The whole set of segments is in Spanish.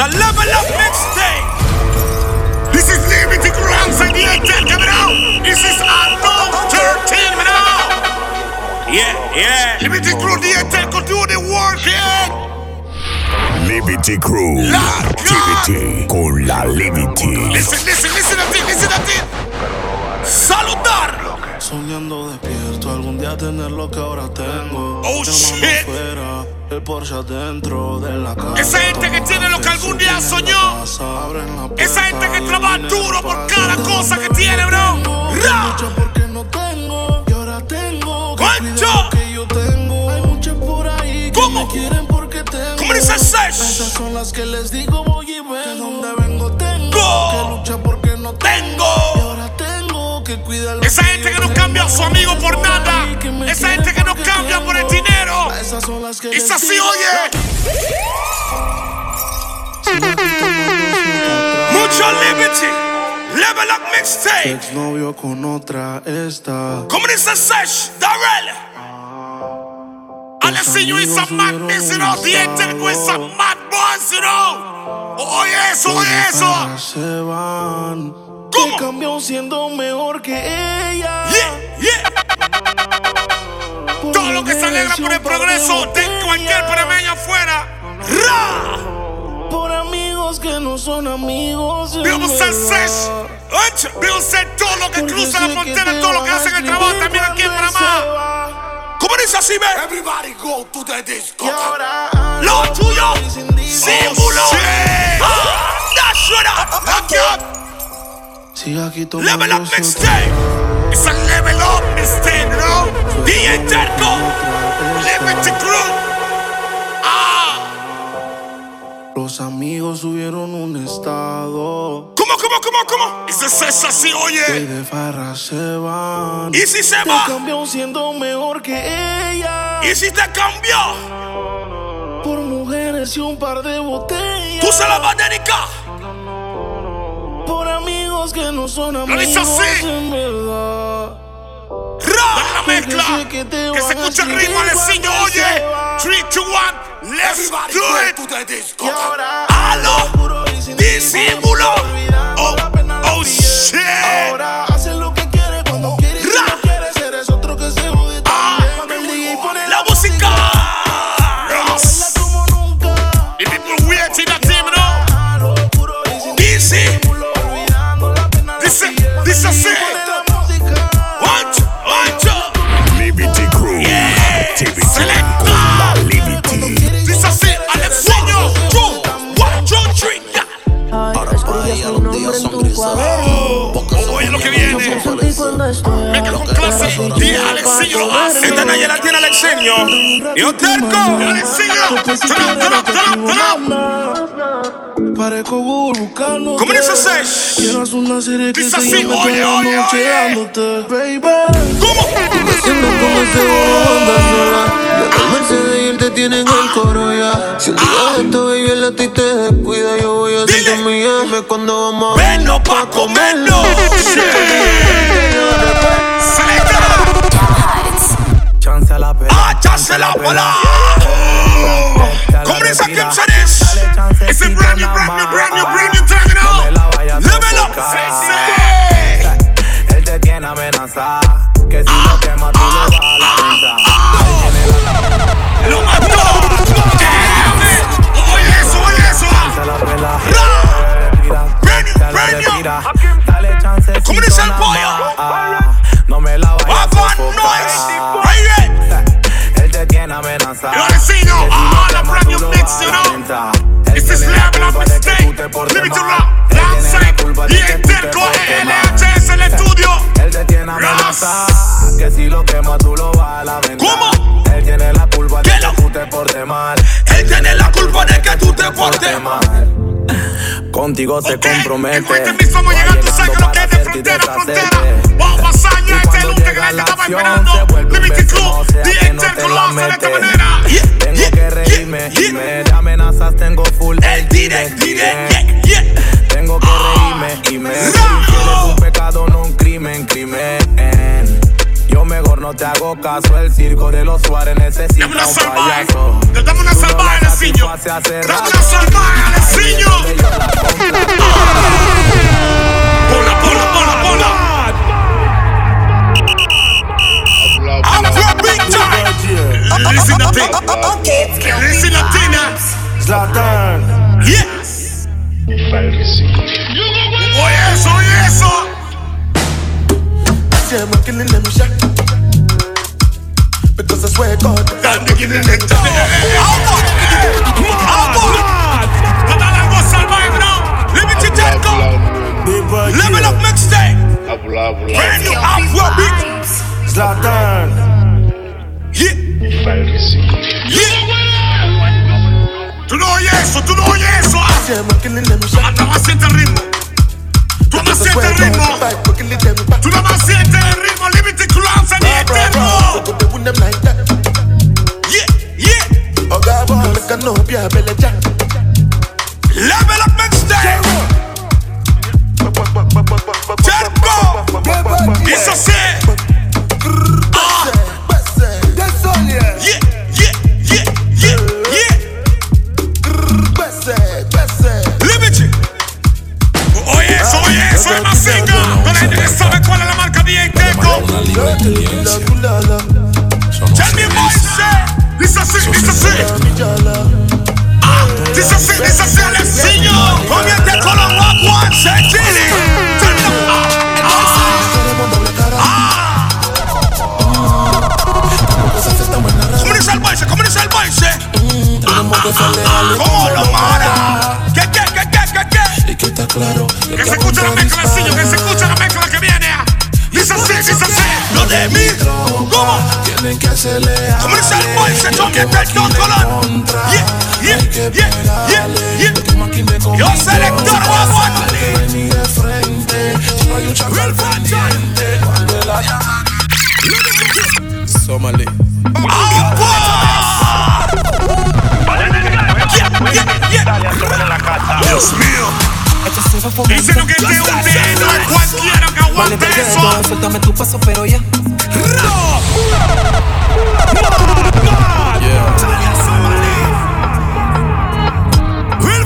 a level up mixtape. This is Liberty Grounds and the Intel coming out. This is Adult 13 coming out. Yeah, yeah. Liberty Crew, the Intel could do the work, yeah. Liberty Crew. La Activity con la Liberty. Listen, listen, listen to it, listen to it. Saludar. Soñando despierto algún día tener lo que ahora tengo. Oh, El shit. El Porsche adentro de la casa. Esa gente que tiene lo que algún día soñó. La puerta, Esa gente que trabaja duro por cada cosa que tiene, bro. Ra. Mucho porque no tengo y ahora tengo que ¡Concho! que yo tengo. Hay muchas por ahí que ¿Cómo? me quieren porque tengo. ¿Cómo dice Sesh? Esas son las que les digo voy y vengo. De donde vengo tengo Go. que luchar porque no tengo. Tengo. Esa gente que no cambia a su amigo por nada. Esa gente que no cambia por el dinero. Esas son las que Es les así, digo. oye. Mucho liberty. Level up mixtape. Exnovio con otra está. ¿Cómo dice Sesh? Darrell. Alessinho is a mad miss, you know. The Intel is a mad boss, you know. Oye eso, oye eso. Se van. ¿Cómo? Que cambió siendo mejor que ella. Yeah, yeah. Por Todo lo que se alegra por el progreso de cualquier premeño afuera. Ra. Por amigos que no son amigos. Sesh. verdad. Oye, Bill usted todo lo que Porque cruza la frontera, te todo lo que a hacen el trabajo también aquí en Panamá. ¿Cómo dice así, ve? Everybody go to the disco. Y ahora Lo tuyo. Símbolo. Ah, That's what Sigue aquí Level up mixtape. It's a level up mixtape, bro. DJ Terco. Liberty Crew. Ah. Los amigos subieron un estado. ¿Cómo, cómo, cómo, cómo? Ese es así, Y oye. de farra se van. ¿Y si se Te va? cambió siendo mejor que ella. ¿Y si te cambió? Por mujeres y un par de botellas. ¿Tú se la vas a dedicar? Por amigos que no son amigos. dice así. En verdad. Ra. Dale la mezcla. que te Que se van a escuche el ritmo, cuando oye. se va. 3, 2, 1. Let's do it. Y ahora. Sin Disimulo. Oh, oh, shit. Ahora Venga con clase. Y Alexinho lo hace. Esta Nayela tiene Alexinho. Y Oterco. Up. Parezco Google buscando. ¿Cómo dice Sesh? Quiero hacer una serie que se llame toda la noche dándote, baby. ¿Cómo? Haciendo andas sola él te tienen el coro ya Si un día esto baby el a ti te descuida Yo voy a mi cuando vamos a pa' comerlo. Chance a la pela. Ah, chance la bola. ¿Cómo dice Kim Sanis? It's a brand new, brand new, brand new, brand new turn it up. Lo tú lo vas a la venta ¿Cómo? Él tiene la culpa de ¿Qué que lo- tú te portes mal Él tiene la culpa de que tú te portes mal. Contigo se Ok, compromete En este mismo vamos a Va llegar, tú sabes que lo que es de frontera a frontera. deshacerte. Vamos a pasar Y ya este lunes que llega la estaba esperando. Liberty Club, que lo la hace de esta manera. Tengo que reírme me de amenazas tengo full El direct, direct, yeah, yeah. Tengo que reírme y me eres un pecado, no un crimen, crimen Yo mejor no te hago caso, el circo de los Suárez necesita Dame una un salvaje. payaso. Dame una salvaje, hace Dame una salvaje, Ahí ¿Cómo lo mara? ¿Qué, qué, qué, qué, qué, qué? Y que está claro Que se escuche la mezcla, Alexinho, que se escuche la mezcla que viene. Dice así, dice así. Lo de mí. ¿Cómo? Tienen que hacerle ¿Cómo dice el baile? Comiente el don colón. Yeah, yeah, yeah, yeah, yeah. Yo selector guaguas. Ni de frente, solo hay un chacal pendiente Somali. Dios mío. Dicen que este es un dedo, cualquiera que aguante eso. Suéltame tu paso, pero ya.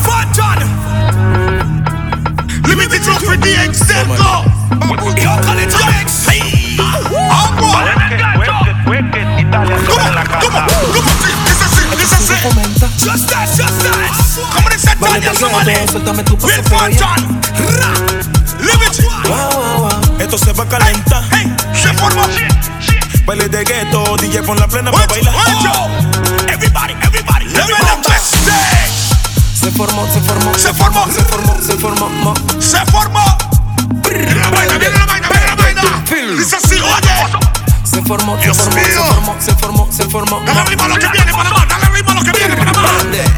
Fanton. Limited trophy DX Delco. Yo call it DX. Hey. Agua. ¿Cómo? ¿Cómo? ¿Cómo? Dice así, dice así. Just that, just that. ¿Cómo dice Tania Somali? Suéltame tu paso, Will. Ra. Liberty. Esto se va a calentar. Hey, se formó. Baile de gueto, DJ pon la plena para bailar. Everybody, everybody. Level up. Se formó, se formó, Se formó. se formó, se formó. se formó. Viene la vaina, viene la vaina, viene la vaina. Dice así, oye. Se formó, se formó, se formó, se formó, se formó. Dale ritmo a lo que viene, Panamá. Dale ritmo a lo que viene, Panamá.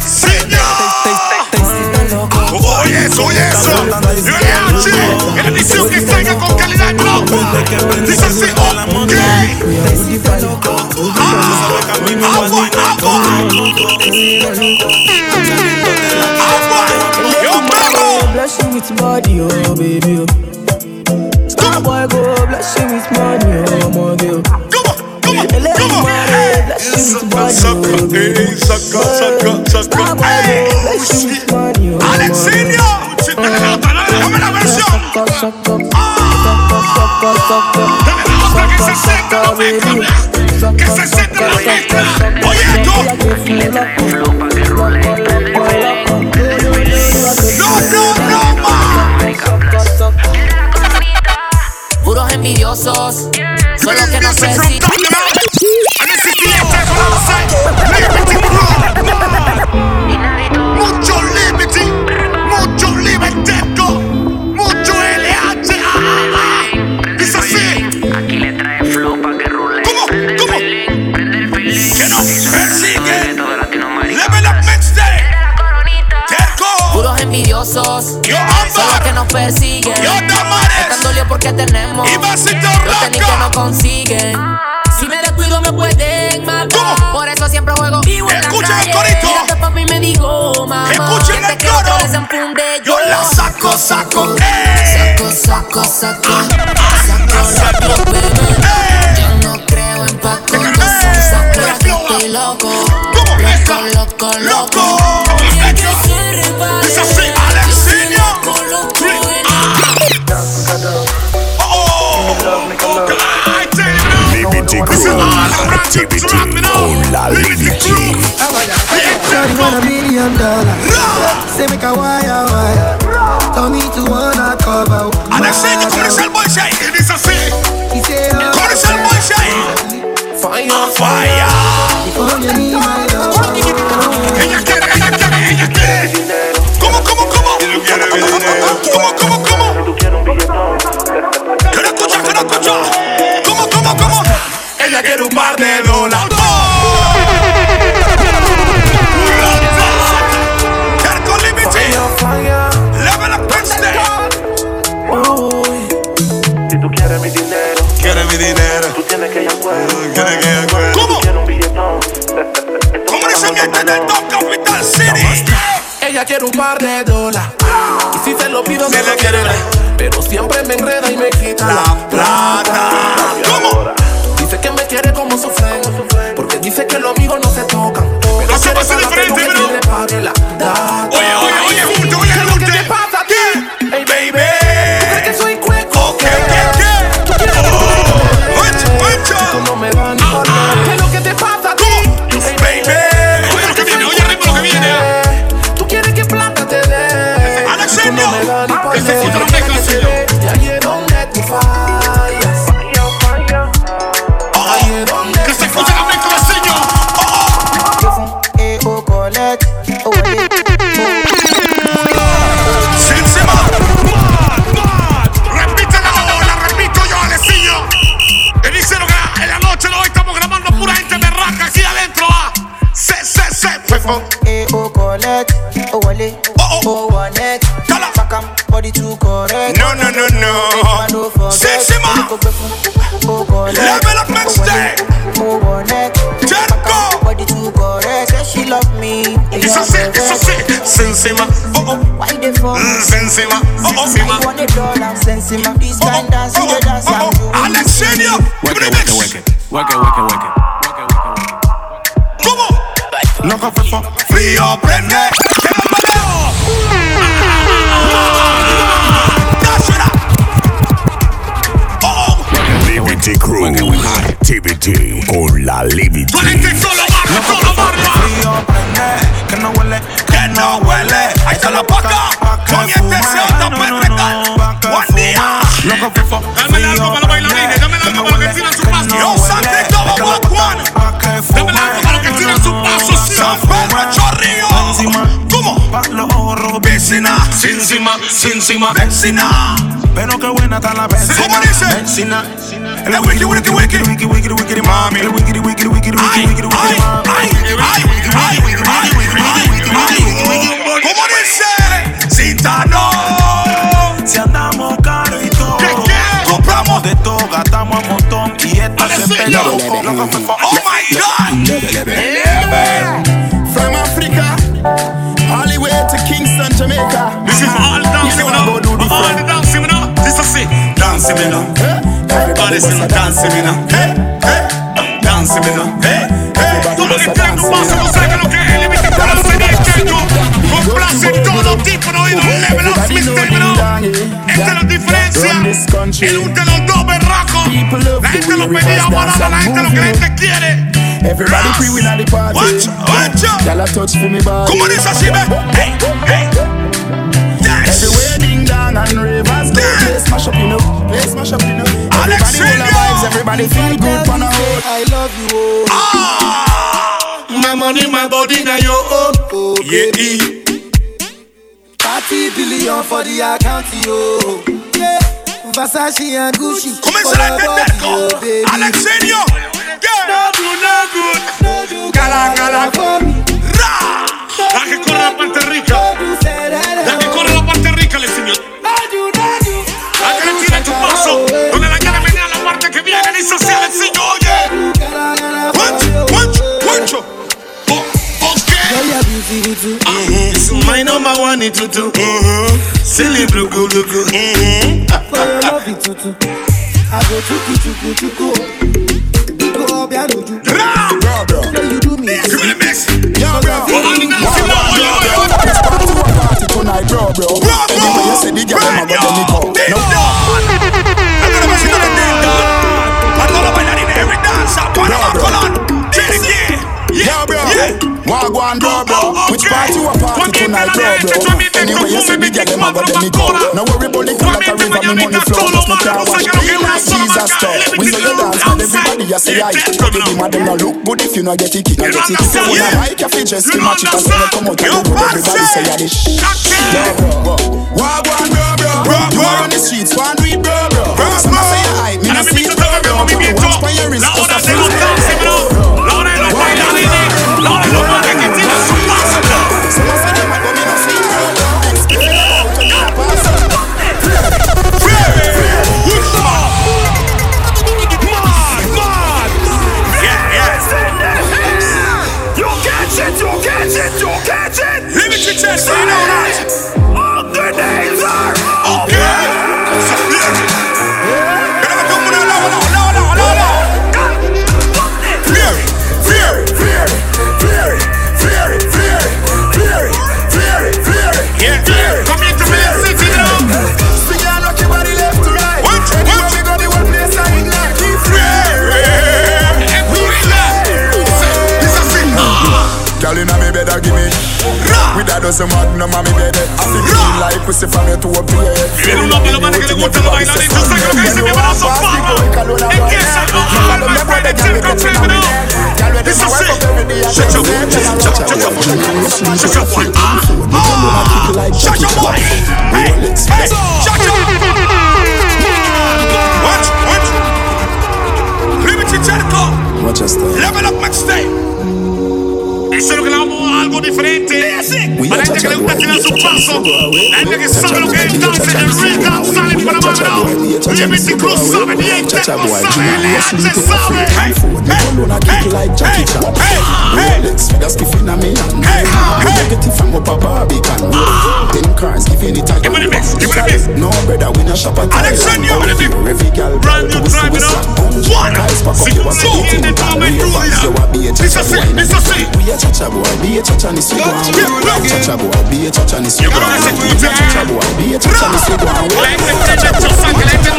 Señor. Te hiciste loco. Oye eso, oye eso. Hago en edición que salga con calidad loco. Dice así, ok. Te hiciste loco. Agua, agua. Agua. Yo perro. Bless you with body, oh baby. oh. Oye, tú. Consiguen. Si me descuido me pueden matar. ¿Cómo? Por eso siempre juego vivo en la Escuchen el papi me digo, mamá. Escuchen que el te quiero coro. que desenfunde Yo la saco, saco. ¡Ey! Saco, saco, saco. Saco la Dirty Crew, activity on la limite. Shot want a million dollars. Say make a wire wire. Tell me to wanna cover. And I say the commercial boy say it is a sin. He say oh, commercial boy say fire fire. Before you need my love. Ella quiere, ella quiere, ella quiere. ¿Cómo, cómo, cómo? ¿Cómo, cómo, cómo? ¿Cómo, cómo, cómo? Quiere un par de. Uy, Si tú quieres mi dinero, Quiere mi dinero. tú tienes que ir al cuero. Quiere que. ¿Cómo? Quiero un billetón. ¿Cómo dice mi gente del Top Capital City? ella quiere un par de dólares. Y si se lo pido, Se lo quiere quiere. Pero siempre me enreda y me quita La plata. Amigos no se tocan. Pero Level up next day. Move on next. Ten go. Body too correct. Say she love me. It's a sin. It's a sin. Sensima. Oh oh. Why they fall? Mm, sensima. Oh oh. Sensima. I want it all. I'm sensima. This kind dance, oh. dance. Oh oh. Alex Senior. Work it. Work it. Work it. Work it. Work it. Come on. No coffee for free your brain. Crew. Activity con la Liberty. solo barra, solo barra. frío prende, que no huele, Que no huele. Ahí está la paca. Con este se onda perrecal. Buen día. Loco fefo, Dame algo para los bailarines, dame algo para que tiran su paso. Pa' los ojos, Vecina, sin cima, sin vecina. Pero qué buena está la vecina. ¿Cómo dice? Vecina. El wiki, wiki, wiki. Wiki, wiki, wiki, mami. Wiki, wiki, wiki, wiki, wiki, wiki, mami. ay, ay, ay, ay, ay. ¿Cómo dice? Citano. Si andamos caro y todo. Compramos de todo, gastamos un montón. Y esto se fefo. Oh my God. bust a dance in me now. Dance in me now. Todo el espíritu pasa, no saca lo que es el límite para los sedientos. Complace todo tipo de oídos, level up, mister, bro. Esta es la diferencia. El un de los dos berracos. La gente lo pedía parada, la gente lo que la gente quiere. Everybody free, we not the party. Watch, watch out. Y'all touch for me, body. Como on, this is Hey, hey. Dong and ravers go. Yeah. Play smash up, you know. Play smash up, you know. Everybody vibes. Feel good on a whole. I love you, oh. Ah. My money, my body, now your own. oh Yeah, baby. 30 billion for the account, yo. Yeah. Versace and Gucci. Oh, baby. Alexenio. No do, no good. No do, Cala, cala. for me. Ra. La que corre la parte rica. No do, say that, La que corre la parte rica, Alexenio. No It's my number one tutu. Silly blue blue blue. Love tutu. I go chuku chuku chuku. You do me. Give me the. Yeah, bro. Woman, now. Party tonight, bro, bro. You say the I'm to nick up. No. Dancer. Panama, Colón. Tiene que. Yeah, bro. Bro, bro. Which party you a party tonight, bro, bro. Anyway, you see me get them, I got them, me go. No worry, bully, come like a river, me money flow. Cause me car wash clean like Jesus stuff. We say you dance, and everybody you say I. But the them no look good if you no get it, no get it. If you wanna like your feet, just match it, and when you come out, you everybody say you the shit. Yo, bro, Wagwan, bro, bro. You are on the streets, one do it, bro, bro. Some say you hype, me no see it, bro, bro. Watch by your wrist, cause the feels Limited doesn't want no mommy baby. I feel yeah. like pussy from your to your head. Feel no man, nobody can go to the line. It's just like a piece of paper I'm all the bread that you can tell me now. This is it. Shut your mouth. Shut your mouth. Shut your mouth. Shut your mouth. Shut your mouth. Shut your mouth. That nigga sung no game down I a a a the me we the We be a cha-cha be a be a the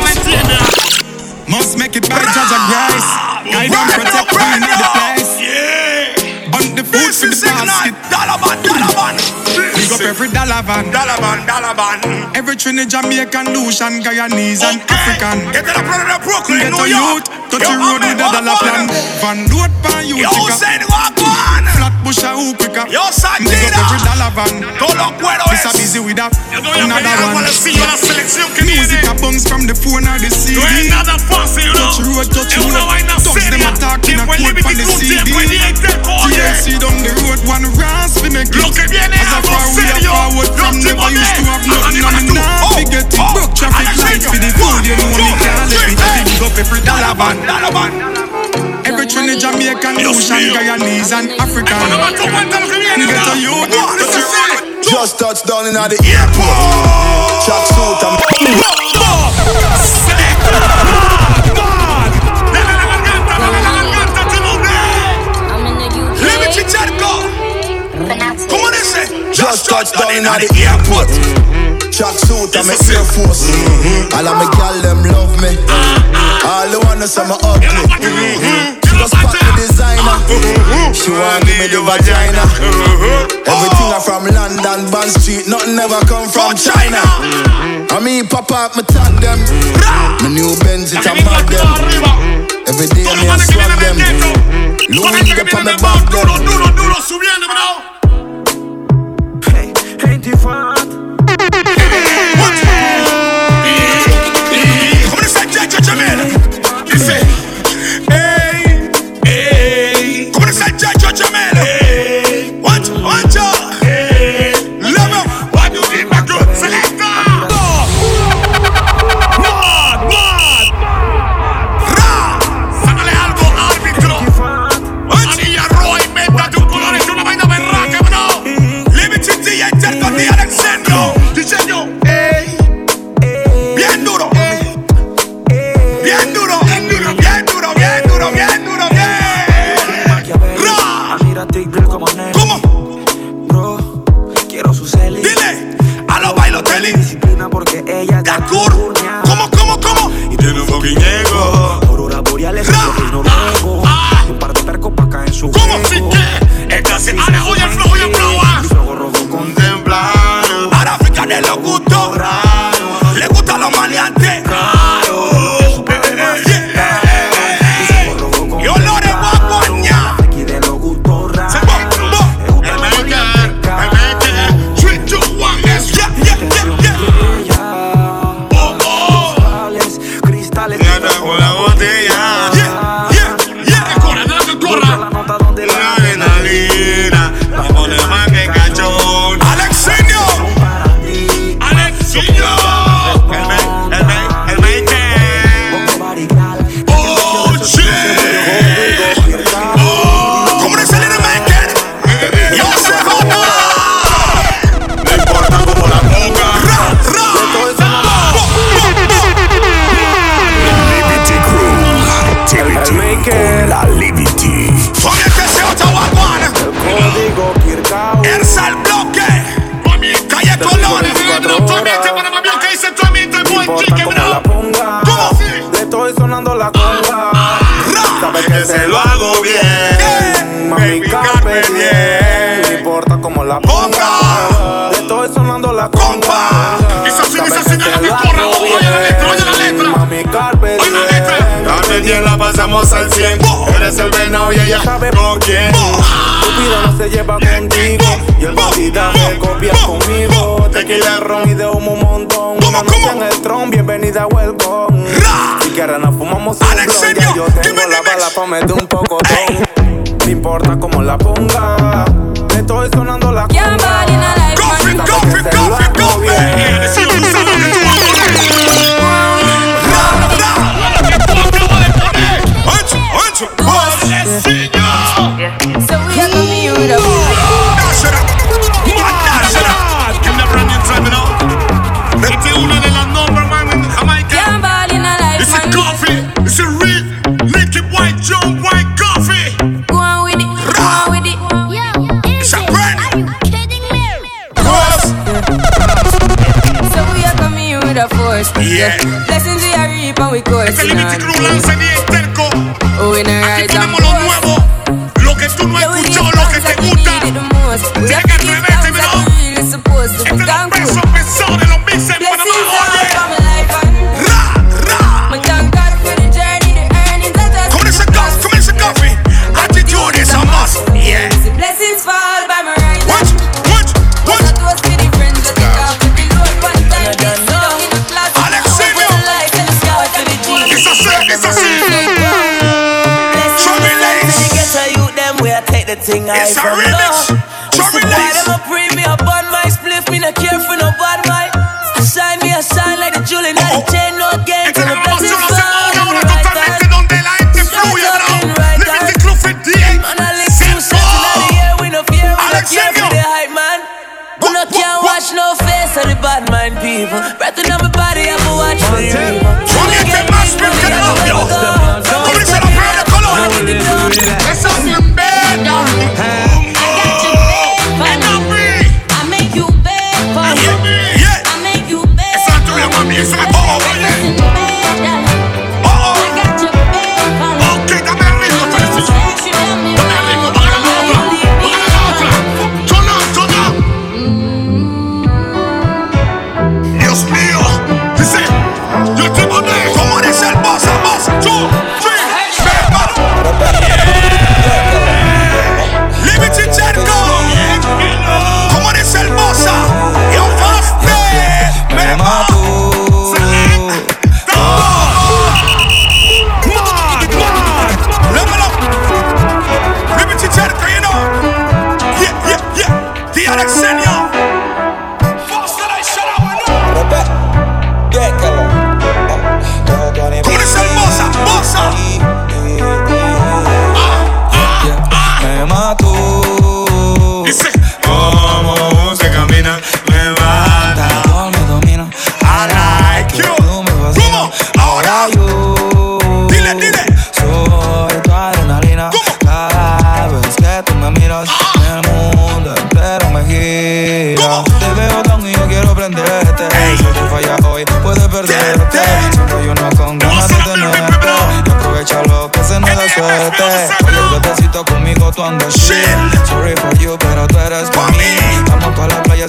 must make it by of Grace. Guide and protect me in the place. On the food for the basket. Dollar man, dollar man. Big up every dollar van. Dollar van, dollar van. Every Trinidad, Jamaican, Lucian, Guyanese, and African. Get to the front of Brooklyn, Get New a York. youth, touch the road with a dollar plan. Van load pan you Yo, Hussein, walk on. Flat bush a hoop pick up. Yo, Big up every dollar van. Todo cuero This a es. busy with a Yo no voy a another one. el sello de la Music a bounce from the phone or the CD. No es nada fácil, ¿no? Touch road, touch road. vaina them seria. attacking a Tiempo en quote Liberty from the CD. tiempo en DJ TLC down the road, one rasp we make it. Lo que viene As a far we are serio. forward Los from never used to have nothing. I mean, now we get it. Oh, broke traffic lights for the food, you know me can't let it. Big up every dollar van. Dollar man. Every Trinidad, Jamaican, Lucian, Guyanese, and African. Panamá, tú cuenta lo que viene, Get bro. a youth, One, touch this your. Just touched down in the Airport. Track suit and Just touched down in the airport. Track suit and my Air. Force. All of my gal them love me. All the wanna say me ugly. Mm-hmm. She just pack me designer. She want give me the vagina. Everything I from London, Bond Street Nothing ever come from China. I mean pop up, me tag them. My new Benz, it a mad them. Mm-hmm. Every day me a swag them. Louis up on me back Duro, them. Duro, duro, subiendo, bro. tengo la bala pa' meter un poco No importa cómo la ponga, me estoy sonando la conga. Unlimited rule and send the extent. knife.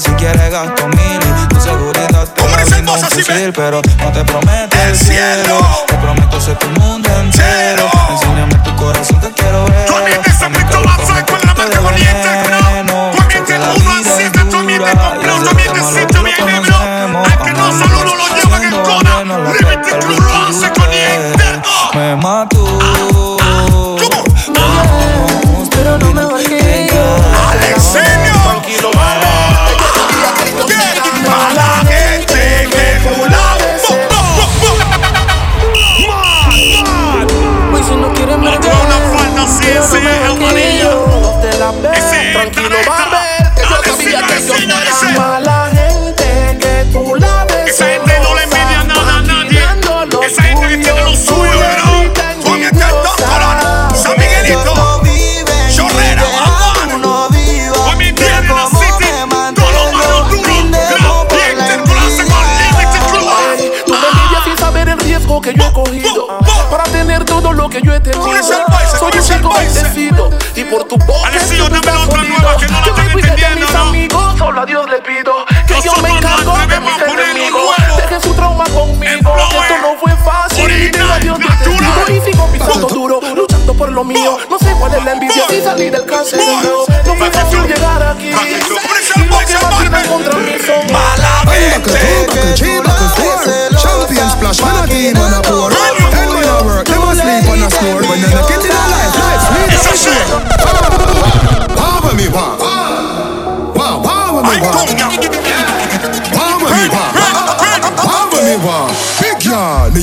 si quieres gasto mil y tu seguridad te la brinda fusil, pero no te prometo el cielo. Te prometo ser tu mundo entero. Enséñame tu corazón que quiero ver. Con este segmento vas a encontrar más que bonito, bro. Con este uno al siete, tú mientes con Blue, tú mientes si tú vienes, bro. Es que no solo uno lo lleva en coda. Límite Blue lo hace con este. Me mato. Ah. Dios tranquilo va a ver que yo sabía que yo no era mala gente, que tú la ves. Esa gente no le envidia nada a nadie. Esa gente que tiene lo suyo, pero con este San Miguelito, sin saber el riesgo que yo he cogido para tener todo lo que yo he tenido soy convencido y por tu boca yo otra nueva que no la ¿no? solo a Dios le pido que Nosotros yo me encargo de mis enemigos. Dejen su trauma conmigo, esto no fue fácil. y de a Dios te y sigo pisando duro, luchando por lo mío. No sé cuál es la envidia si salir del cárcel no fue fácil llegar aquí. Y que contra mí son mala. Champions,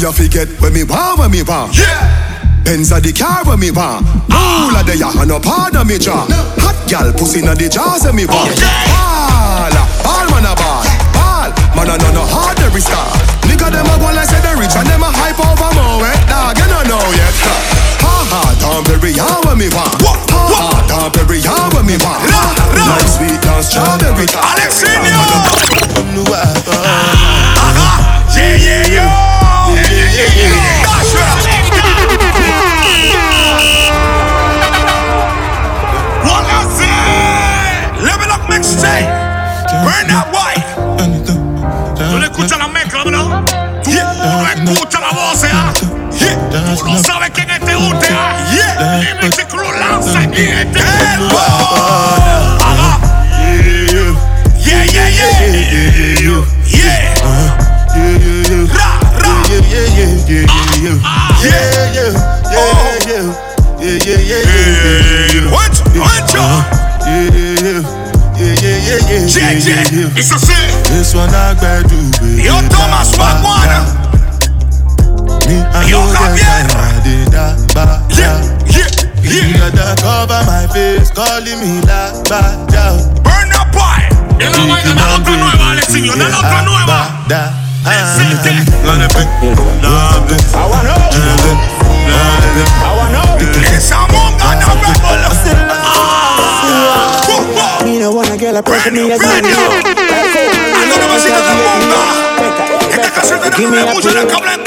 a forget when me wow, when me wow Benz a the car when me want. All of the ya and no part of me jaw. Hot gal pussy na the jaws of me want. Ball, ball man a ball Ball, man a no no hard every star. Nigga them a go like say they rich and them a hype over more. Eh Dog you no know yet. Ha ha, don't bury ya when me want. Ha ha, don't bury ya when me want. Like sweet and strawberry Alexinho! Yeah, yeah! Yeah, yeah, What I say? Level up mixtape. Burn that white. Tú le escuchas la mezcla, bro. Tú no escuchas la voz, ¿ah? Yeah. Tú no sabes quién es este ute, ¿ah? Yeah. Liberty Crew lanza aquí este Ajá. Yeah, yeah, yeah. Yeah. yeah, yeah, yeah, yeah, yeah, yeah, yeah, yeah, yeah, yeah, yeah. yeah, yeah, Yeah, uh-huh. yeah, yeah, yeah, yeah, yeah. yeah, yeah, yeah, yeah, yeah, yeah, one I gotta do. Yo, Thomas, what one? Me, I know that I did that, but yeah, yeah, yeah. You gotta cover my face, calling me la bada. Burn up, boy. You know why you're not gonna know about it, you know not gonna know about. Me no wanna get a pressure I. I. Give me a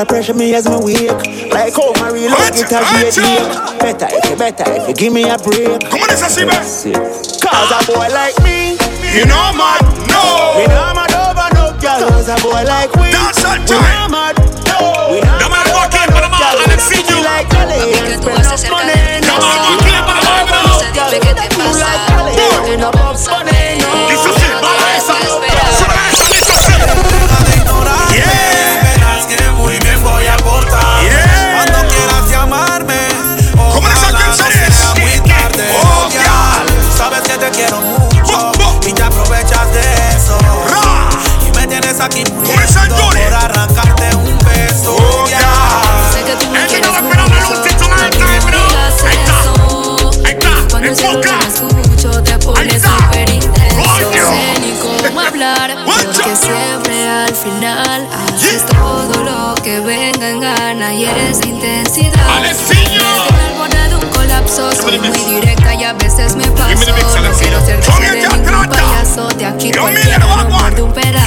Gyal pressure me as me weak. Like oh, my real love it a great Better if you better if you give me a break. Come on, this is Cause a boy like me, you know mad no. We not mad over no gyal. Cause a boy like we, that's a we not mad no. We not mad over no gyal. We not mad you like Cali. We not money. No mad over no gyal. We not mad over no gyal. We not mad over no gyal. Tienes aquí muriendo por arrancarte un beso. Oh, Ya. yeah. Sé que tú me quieres Cuando me escucho te pones súper intenso Coño. Sé ni cómo hablar Guacha. Porque siempre al final Haces todo lo que venga en gana Y eres de intensidad. Desde el un colapso Soy Give me muy the mix. directa y a veces me paso Give me the mix, No Alexinho. quiero ser Son casi de el ningún teatrata. payaso De aquí Yo, cualquiera mira, no Wagwan. muerde un pedazo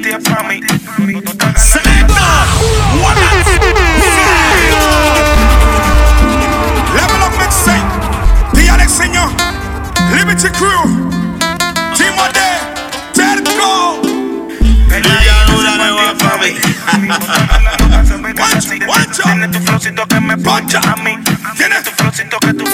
Peladita, ese panty es pa' mí. Selecta. What Level up mixtape. The Alexenio. Liberty Crew. Timode. Terco. Guancho, guancho. Tiene tu flowcito que me poncha a mí. Tiene tu flowcito que tú.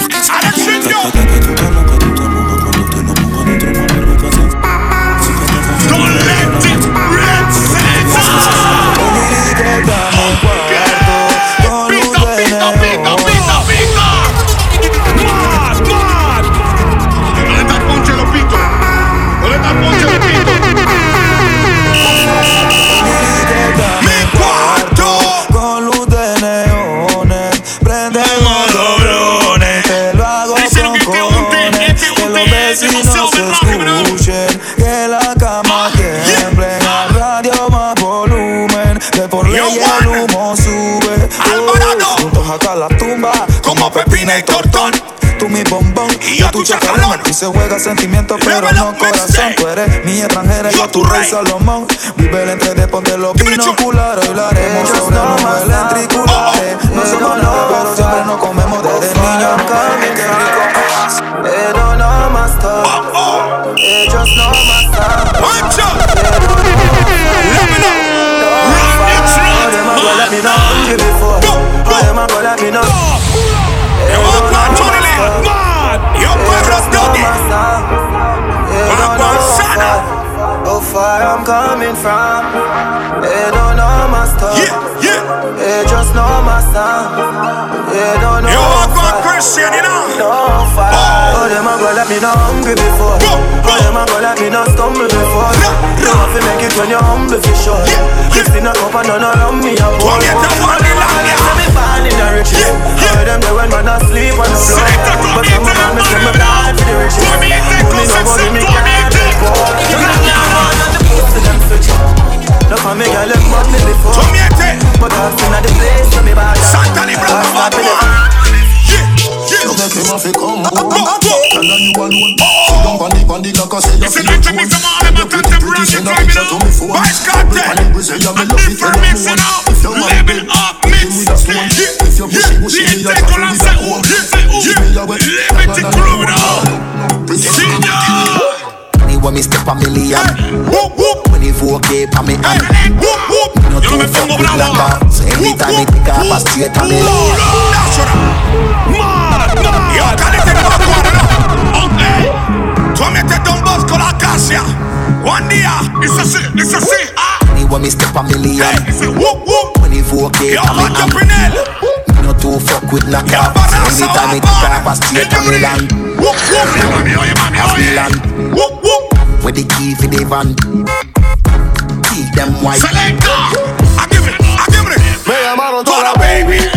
Se juega sentimiento, pero no corazón. Tú eres mi extranjera, yo tu rey Salomón. Vive el entre de ponte los binoculares. Hablaremos sobre los ventriculares. No somos nada, pero siempre nos comemos desde niños. Pero no más todo. Ellos no más nada. Coming from. They don't know my stuff. Yeah, yeah. They just know my sound. They don't know Yo how Wagwan. Christian, you know. No far. Oh, them a go let me know hungry before. Oh, them a go let me know stumble before. You have to make it when you're humble for sure. Lifting a cup and none around me a pour. Let me fall in the riches. Heard them there when man asleep on the floor. But some of them say me bad for the riches. Me no money, me can't ball. You on the I'm switching. Love me, me. Come me me. You make him have come you on. If you for If you me, me you when me step on me. Whoop whoop. 24k pa me hand. Whoop whoop. Me no too fuck with langa. So anytime me take I straight a me liam. That's what I'm. Yo, can you take off one? Okay. Tu me te tombas con. One day, It's a shit. It's a shit. When me step on me. Hey, a whoop whoop. 24k pa me hand. me hot no too fuck with knock off Anytime me take off a straight to Milan Whoop whoop, me Milan Whoop whoop with the key for the van Keep them white Selector! I give it, I give it. Me llamaron toda la baby.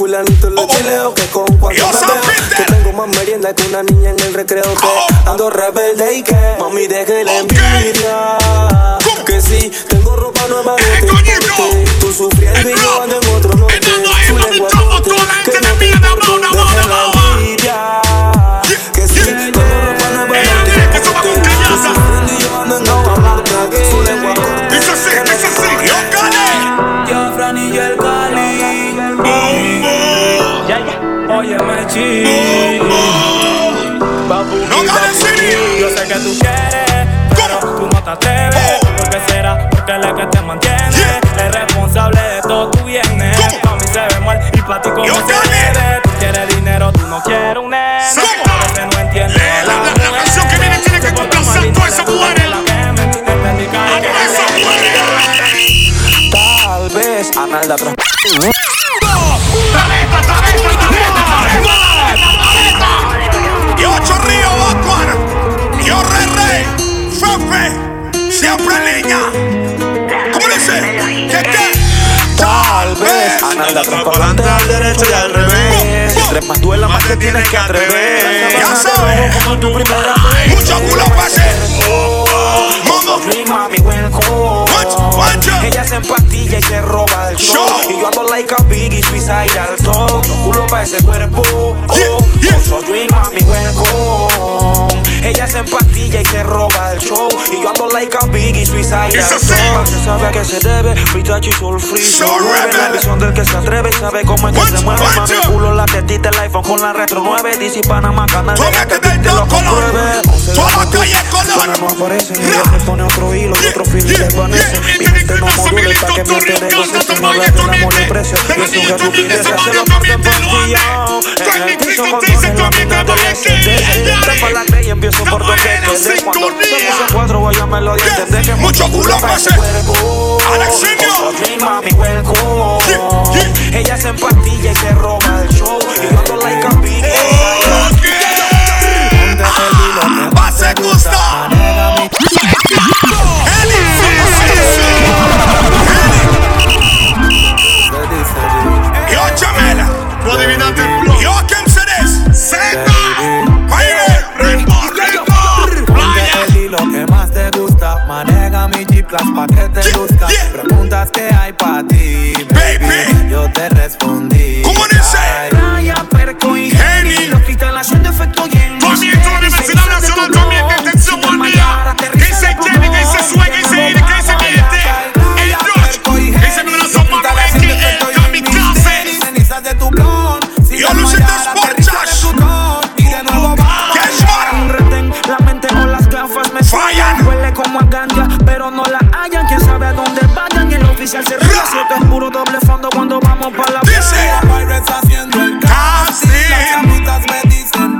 Fulanito, los chileos que con cuatro Yo, me veo. Que tengo más merienda que una niña en el recreo que y se debe. Tú quieres dinero, tú no quieres un nene. A no entiendes. La, canción que viene tiene que complacer todas esas mujeres. Tal vez Analda atrás. Yo Chorrillo Bacuar. Yo Rey Rey. Fefe. Siempre en atrás para adelante, al derecho y al revés. Tres más duela más te tienes que atrever. Ya sabes. Como tu primera vez. Mucho culo pase. Modo mami, welcome. Ella se empastilla y se roba el show. Y yo ando like a biggie, suicide al top. Culo pa' ese cuerpo. Oh, so dream, mami. Ella se empastilla y se roba el show. Y yo ando like a biggie, suicide. Se sabe a qué se debe. Y soul free. So. La visión del que se atreve y sabe cómo es que se mueve. Mami, culo, la tetita, el iPhone con la retro 9. DC Panamá, canal de que del te lo dos color. compruebe. Toda la calle es color. Cuando no se pone otro hilo y otro filo y desvanece. Mi gente no modula hasta que me entere. Yo sé que no hablas del amor y precio. Una estupidez, se lo. En la ley empiezo por Cuando cuatro, melodía, entender que Mucho culo pase. dream, mami, welcome. Ella se empastilla y se roba el show. Y yo ando like a. Pase gusta. Pa' que te luzca. Preguntas que hay pa' ti, baby. Yo te respondí. ¿Cómo dice? Raya, perco y Henny. Los cristales haciendo efecto y en Comienza la Universidad Nacional, día. Que dice Jenny, dice que dice Iri, que dice Miete. El Josh, que a.k.a. Kamikaze. cenizas de tu blon. Yo oficial se ríe. Si esto es puro doble fondo cuando vamos para la Dice. Pirates haciendo el casting. Las chamitas me dicen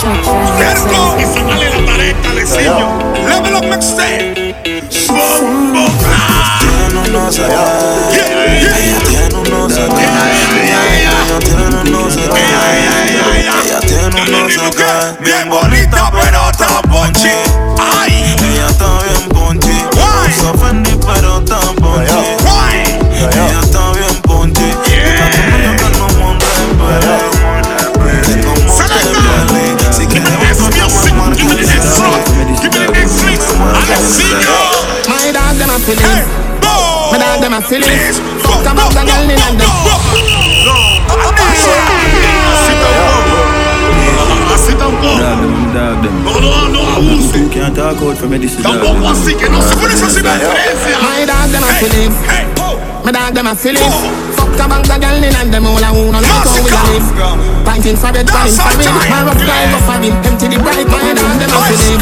Cerco y sacale la tareta, le sello. Level up Mexe. Tiene unos allá. Ella tiene unos allá. Ella tiene unos allá. Ella tiene unos acá. Bien bonita, pero tan ponchita. syphilis Fuck a and girl in London. No. Can't talk out for me, this is dog you My dog them a feeling. My dog them a feeling. Fuck a bank of girl in and them all a own. no like how we a live Fighting for bed, fighting for weed, my rough guy go for Empty the bright mind and them a feel it.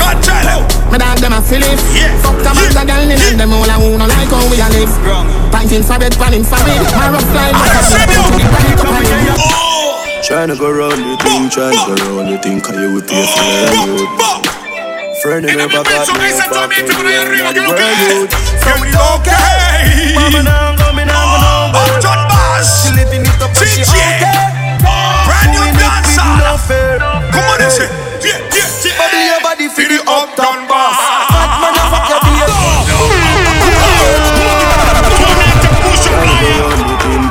My dog them a feel it Fuck a bank of girl in and them all a own. no like how we a live Fighting for bed, fighting for weed, my rough guy go for me Tryna go round the thing, tryna go round the thing, cause you would pay Friend in the back no fuck with me and the world youth From the UK Mama now I'm coming, I'm going home she living it up and she out there. Brand new dancer. Come on, listen. Yeah, yeah, yeah. Body your body for the uptown boss. Fat man, I fuck your beer.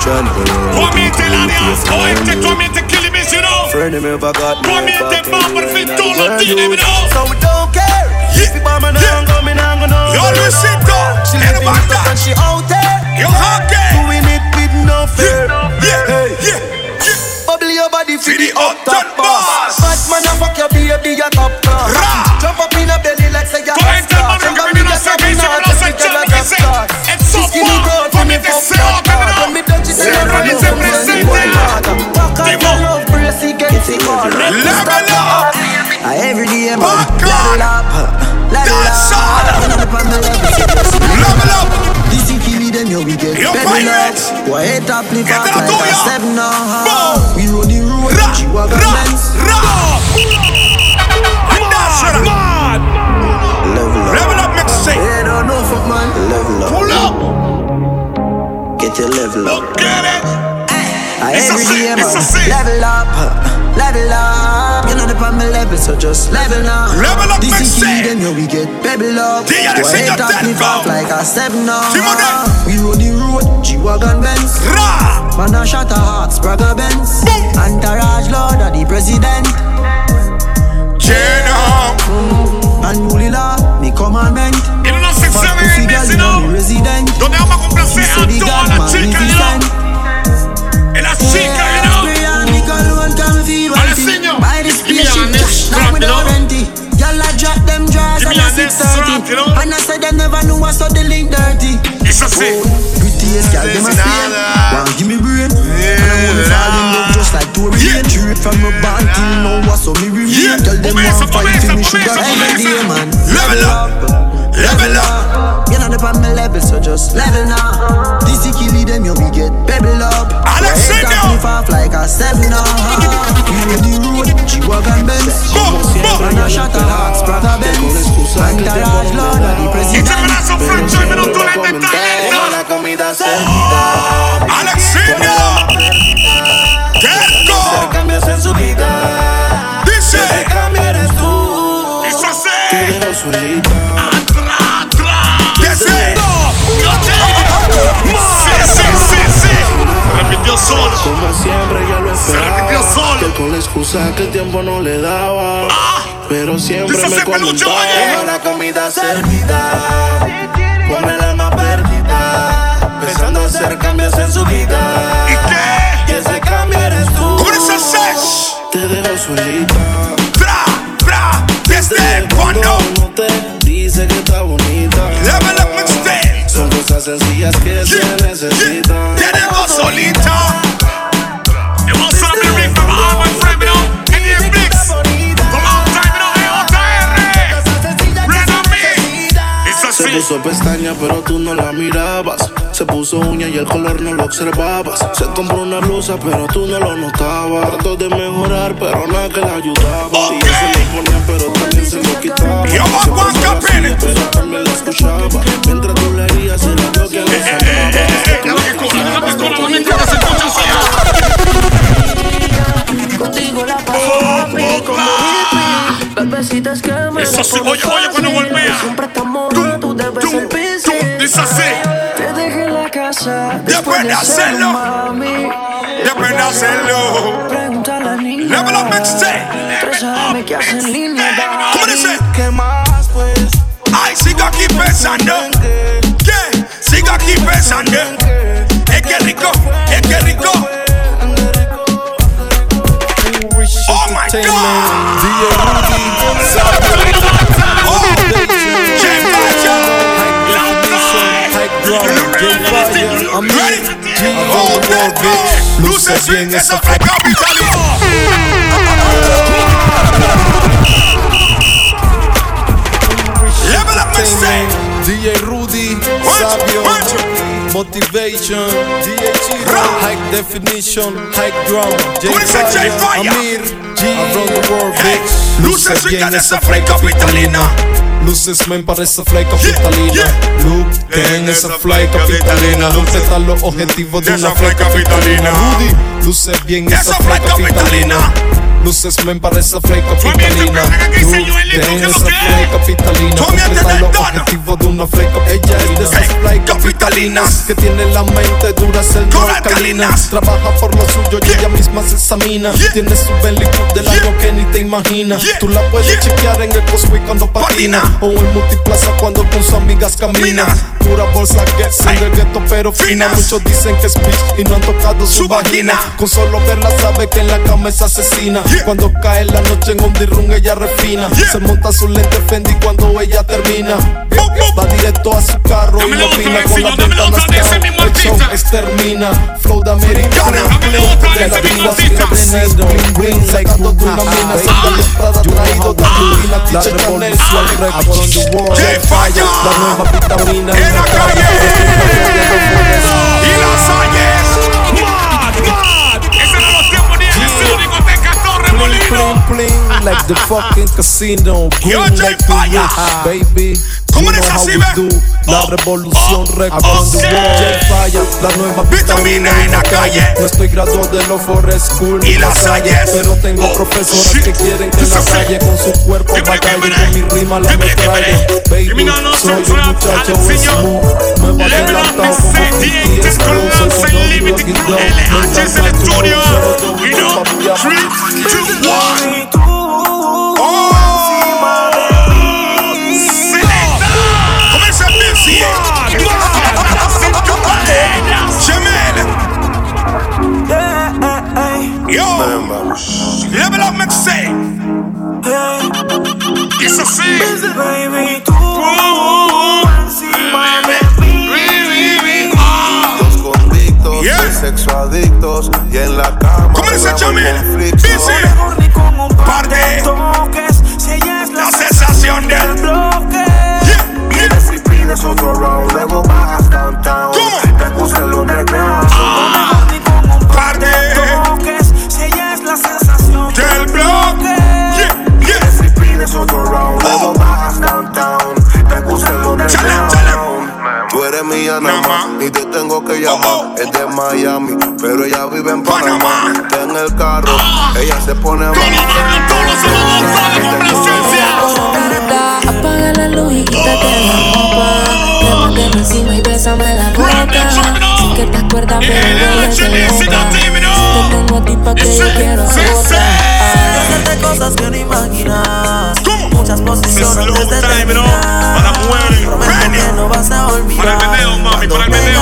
Come here till I dance, come here till you know. Friend me ever got me. Come here, take my for fit all of the you know. So we don't care. Yeah. If I'm an angle, me angle no. Yo, listen though. She living it up and she out there. Yo, how gay? It with no. Yeah, Hey. yeah, yeah. Bubble your body for For the the uptown uptown boss. boss. Fat man, I fuck your baby, your top class. Ra. Jump up in a belly like say you're time, yo, we get Yo, better pirates. now. Why hate up, live up like a seven now? We run the road, ra, she walk ra, ra. Mad, mad. Level up, level up, make say. They don't know fuck man. Level up, pull up. Get your level up. Look at it. Hey. It's every a, day, man. Level up, level up up on my level, so just level up. Level up, This is me, then we get pebble up. Yeah, yeah, Why it up, live up like a seven up. We roll the road, G-Wagon Benz. Man, I shot a heart, Sprague Benz. Entourage, Lord of the President. Jenna. Mm, mm-hmm. and Mulila, me commandment. Il en a 6 semaines, mais don't Donnez-moi complacer un tour à la chica, là. me the warranty. Eh. Y'all I drop them drawers and I 630. You know? And I said I never knew I saw the link dirty. It's a thing. Oh, Prettiest girl, them a flame. One give me brain. Yeah. And I wanna fall in love just like two rain. True from a band team, now what's up me remain. Tell them I'm fighting me sugar every day, eh, man. Level up. Level up. You know the on my level, so just level now. This is killing them, yo, we get pebble up. Alex, Head sing top now. me off like a seven now. We on the road, G-Wagon Benz. Boom, boom. And I shot a heart, Sprague Benz. Entourage con la excusa que el tiempo no le daba Pero siempre me comentaba oye. La comida servida Ponme el alma perdida Pensando hacer cambios en su vida ¿Y qué? Y ese cambio eres tú ¿Cómo dice el sex? Te dejo solita Tra, tra. Desde cuando. no te dice que está bonita Level up. Son cosas sencillas que se necesitan Tenemos solita. puso pestaña, pero tú no la mirabas. Se puso uña y el color no lo observabas. Se compró una blusa, pero tú no lo notabas. Trató de mejorar, pero nada que la ayudaba. Okay. Y se lo ponía, pero también se lo quitaba. Yo me pero también la escuchaba. Mientras tú le herías, era lo que le Contigo la pasamos como Bebecitas que me Eso sí, oye, oye, cuando volvea. Siempre estamos vuelves tú, el piso. Dice así. Te dejé en la casa. Después de hacerlo. Mami. Después de hacerlo. Pregunta a la niña. ¿Qué más? Ay, sigo aquí pensando. ¿Qué? Sigo aquí pensando. Es que rico, es que rico. Oh my God. I mean, avant le world beat, nous se swing et ça fait capitaliste. Level up my set. DJ Rudy, Sabio, Motivation, DJ Chira, High Definition, High Drum, J Fire, Amir, G, around the world, bitch. Luces ricas esa fray capitalina. Luces men para esa fly capitalina. Look, ten esa fly capitalina. Completar los objetivos de una fly capitalina. Rudy, luces bien esa fly capitalina. Luces men esa fly capitalina. Capitalina. Completar los objetivos de una. Ella es de esas fly capitalinas que tiene la mente dura, ser no alcalina. Trabaja por lo suyo y ella misma se examina. Tiene su club del algo que ni te imaginas. Tú la puedes chequear en el cosplay cuando patina. O en multiplaza cuando con sus amigas camina. Pura bolsa que son del gueto pero fina. Muchos dicen que es bitch y no han tocado su vagina. Con solo verla sabe que en la cama es asesina. Cuando cae la noche en un dirrun ella refina. Se monta su lente Fendi cuando ella termina. Va directo a su carro y no opina con las ventanas down. El show extermina. Flow de americana. De la sin cadena. Bling bling sacando de una mina. Sacando Prada traído de. Teacher Fire. La nueva vitamina la calle. Y las ayes. Mad, mad. Ese no los tiempos ni en discoteca Torre Molino. Bling bling like the fucking casino. Yo, Green like the Fire. roof, baby. ¿Cómo eres así, ve? La revolución oh, reconduce okay. falla, la nueva vitamina, en la calle. No estoy graduado de los forest school y las calles, pero tengo oh, profesoras shit. que quieren que la calle con su cuerpo batalle con mi rima la metralla. Baby, soy un muchacho smooth, me voy adelantado como BTS Crew, soy un Limited Crew, LHS Studio, you know, 3, 2, 1. Level up mixtape. eh. Eso sí. Baby, tú, encima de mí. Dos convictos, Yeah. de sexo adictos y en la cama ¿Cómo dice arreglamos el Jamel? conflicto. Busy. Mejor ni con un par Par de de- toques. Si ella es la sensación del. bloque. Yeah, otro round, luego bajas downtown. ¿Cómo? Te puse el. Ah. La sensación Del bloque. Yeah, yeah. Si pides otro round, luego bajas downtown. Te puse el Chale, underground. Tú eres mía nada más y te tengo que llamar. oh. Es de Miami, pero ella vive en Panamá. Está en el carro, ella se pone complacencia. Apaga la luz y quítate la ropa. Levántate encima y bésame la boca. Sé que te acuerdas, pero vuelves loca. Te tengo a ti pa' que yo otra. Hacerte cosas que no imaginas. ¿Cómo? Muchas posiciones. Para mujeres. Prometo que no vas a olvidar. Para el meneo, mami, para el meneo,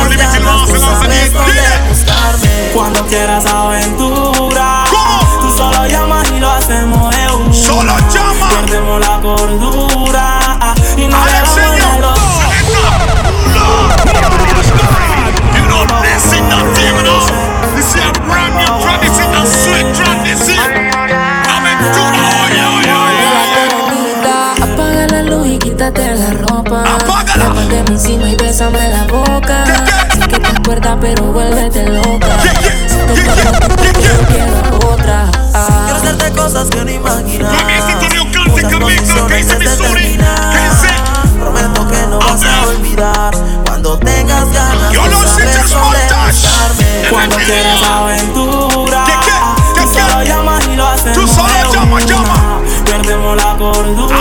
Cuando quieras aventura, ¿Cómo? tú solo llamas y lo hacemos de una. Solo llama. Perdemos la cordura Levántate encima y bésame la boca. Sé que te acuerdas, pero vuélvete loca. Si te yo quiero otra. Quiero hacerte cosas que no imaginas. Mami, Antonio Cante, Muchas determinas. ¿Qué dice? Prometo que no vas a olvidar. Cuando tengas ganas, Yo no sé. Cuando quieras aventura, ¿Qué, qué? ¿Qué, tú solo llamas y lo hacemos Tú solo de llama, una. llama. Perdemos la cordura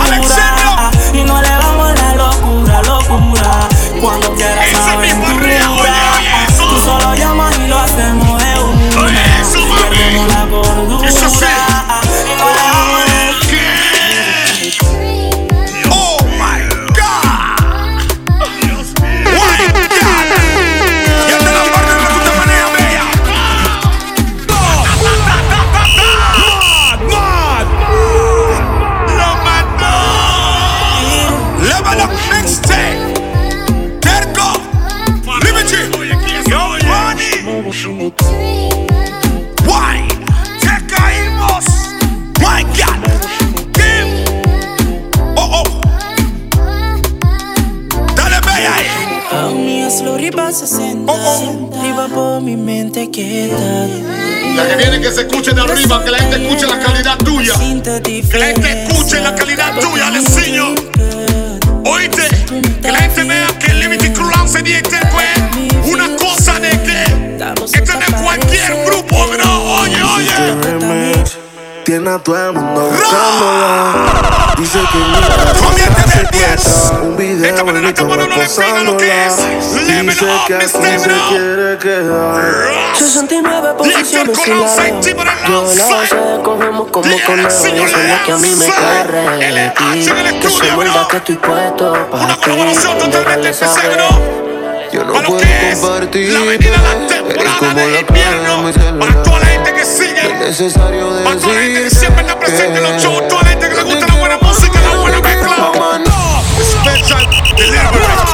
posándola. Dice que aquí se quiere quedar. 69 posiciones y la Yo la base cogemos como conejo. Yo soy la que a mí me corre de ti. Que soy verdad que estoy puesto para ti. Déjale saber. Yo no puedo compartir. Eres como la playa de mi celular. Para la gente que sigue. Es necesario decir. que siempre está presente en los shows. Toda la gente que le gusta la buena música, la buena mezcla. Special delivery.